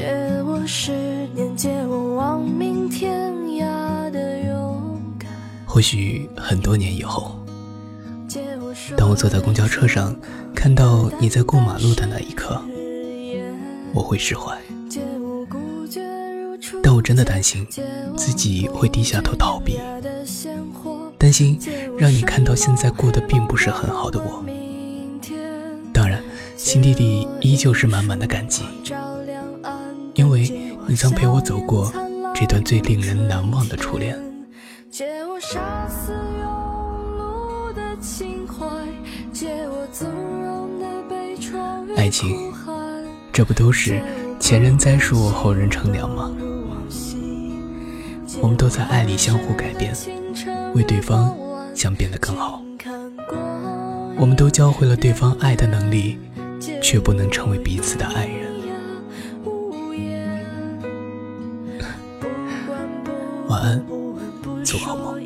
我十年，借我亡命天涯的勇敢。或许很多年以后，当我坐在公交车上，看到你在过马路的那一刻，我会释怀。但我真的担心自己会低下头逃避，担心让你看到现在过得并不是很好的我。当然，心底里依旧是满满的感激，你曾陪我走过这段最令人难忘的初恋。借我杀死庸碌的情怀，借我纵容的悲怆与爱情这不都是前人栽树，后人乘凉吗？我们都在爱里相互改变，为对方想变得更好。我们都教会了对方爱的能力，却不能成为彼此的爱人。晚安，做个好梦，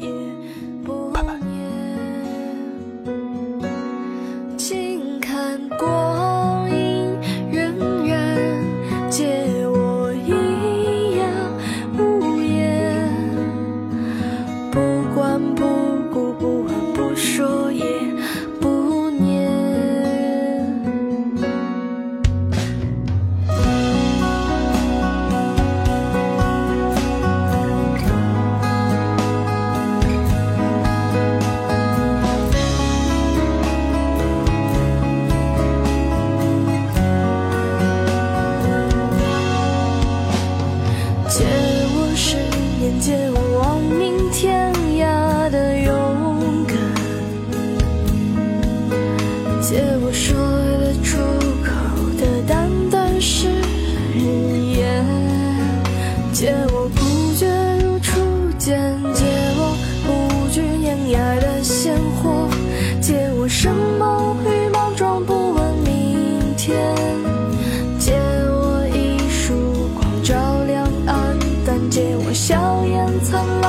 借我孤绝如初见借我不惧碾压的鲜活借我生猛与莽撞不问明天。借我一束光照亮黯淡借我笑颜灿烂。